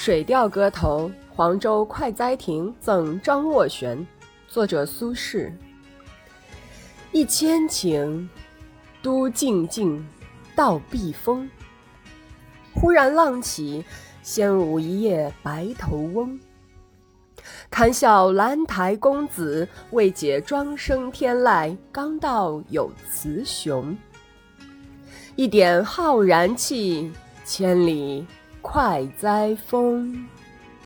《水调歌头·黄州快哉亭赠张斡旋》作者苏轼。一千顷，都静静，到避风。忽然浪起，掀舞一夜白头翁。堪笑兰台公子，未解庄生天籁，刚到有雌雄。一点浩然气，千里。快哉风！